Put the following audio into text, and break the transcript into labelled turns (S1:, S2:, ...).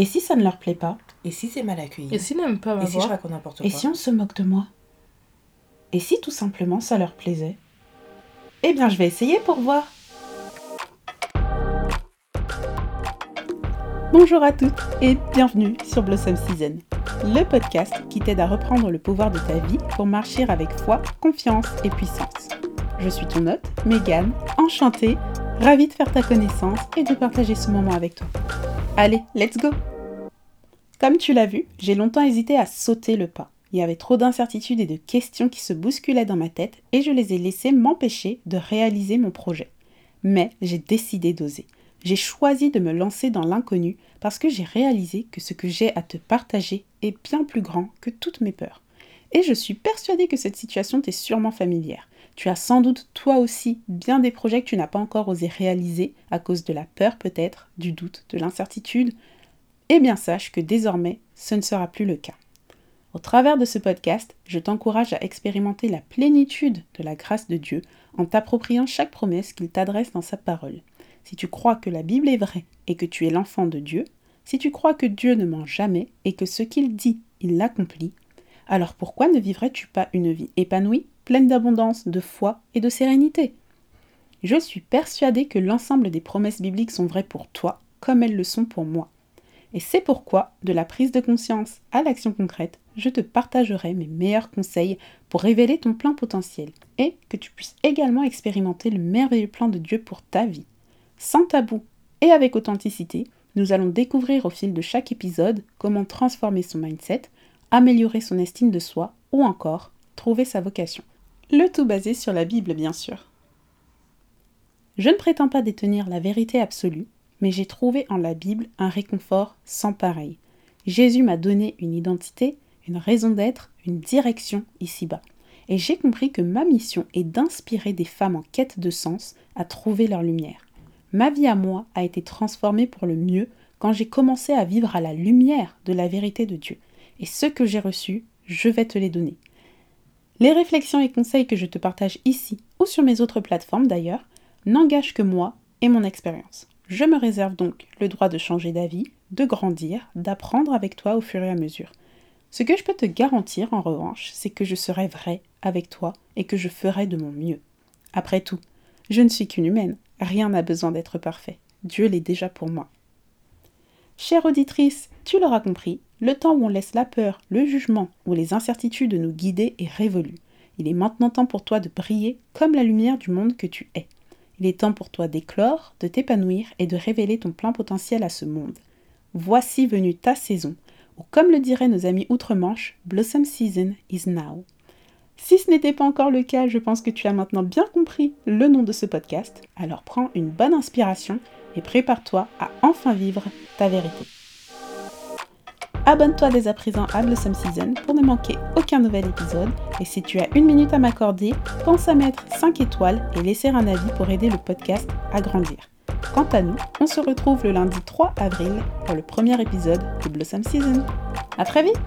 S1: Et si ça ne leur plaît pas
S2: Et si c'est mal accueilli
S3: Et s'ils n'aiment pas ma
S2: Et si je raconte n'importe quoi
S1: Et si on se moque de moi Et si tout simplement ça leur plaisait Eh bien, je vais essayer pour voir. Bonjour à toutes et bienvenue sur Blossom Season, le podcast qui t'aide à reprendre le pouvoir de ta vie pour marcher avec foi, confiance et puissance. Je suis ton hôte, Megan, enchantée, ravie de faire ta connaissance et de partager ce moment avec toi. Allez, let's go Comme tu l'as vu, j'ai longtemps hésité à sauter le pas. Il y avait trop d'incertitudes et de questions qui se bousculaient dans ma tête et je les ai laissées m'empêcher de réaliser mon projet. Mais j'ai décidé d'oser. J'ai choisi de me lancer dans l'inconnu parce que j'ai réalisé que ce que j'ai à te partager est bien plus grand que toutes mes peurs. Et je suis persuadée que cette situation t'est sûrement familière. Tu as sans doute toi aussi bien des projets que tu n'as pas encore osé réaliser à cause de la peur peut-être, du doute, de l'incertitude. Eh bien sache que désormais, ce ne sera plus le cas. Au travers de ce podcast, je t'encourage à expérimenter la plénitude de la grâce de Dieu en t'appropriant chaque promesse qu'il t'adresse dans sa parole. Si tu crois que la Bible est vraie et que tu es l'enfant de Dieu, si tu crois que Dieu ne ment jamais et que ce qu'il dit, il l'accomplit, alors pourquoi ne vivrais-tu pas une vie épanouie, pleine d'abondance, de foi et de sérénité Je suis persuadée que l'ensemble des promesses bibliques sont vraies pour toi, comme elles le sont pour moi. Et c'est pourquoi, de la prise de conscience à l'action concrète, je te partagerai mes meilleurs conseils pour révéler ton plein potentiel et que tu puisses également expérimenter le merveilleux plan de Dieu pour ta vie. Sans tabou et avec authenticité, nous allons découvrir au fil de chaque épisode comment transformer son mindset, améliorer son estime de soi ou encore trouver sa vocation. Le tout basé sur la Bible, bien sûr. Je ne prétends pas détenir la vérité absolue, mais j'ai trouvé en la Bible un réconfort sans pareil. Jésus m'a donné une identité, une raison d'être, une direction ici-bas. Et j'ai compris que ma mission est d'inspirer des femmes en quête de sens à trouver leur lumière. Ma vie à moi a été transformée pour le mieux quand j'ai commencé à vivre à la lumière de la vérité de Dieu. Et ce que j'ai reçu, je vais te les donner. Les réflexions et conseils que je te partage ici ou sur mes autres plateformes d'ailleurs n'engagent que moi et mon expérience. Je me réserve donc le droit de changer d'avis, de grandir, d'apprendre avec toi au fur et à mesure. Ce que je peux te garantir en revanche, c'est que je serai vrai avec toi et que je ferai de mon mieux. Après tout, je ne suis qu'une humaine, rien n'a besoin d'être parfait. Dieu l'est déjà pour moi. Chère auditrice, tu l'auras compris, le temps où on laisse la peur, le jugement ou les incertitudes nous guider est révolu. Il est maintenant temps pour toi de briller comme la lumière du monde que tu es. Il est temps pour toi d'éclore, de t'épanouir et de révéler ton plein potentiel à ce monde. Voici venue ta saison, ou comme le diraient nos amis outre-Manche, Blossom Season is now. Si ce n'était pas encore le cas, je pense que tu as maintenant bien compris le nom de ce podcast, alors prends une bonne inspiration et prépare-toi à enfin vivre ta vérité. Abonne-toi dès à présent à Blossom Season pour ne manquer aucun nouvel épisode. Et si tu as une minute à m'accorder, pense à mettre 5 étoiles et laisser un avis pour aider le podcast à grandir. Quant à nous, on se retrouve le lundi 3 avril pour le premier épisode de Blossom Season. A très vite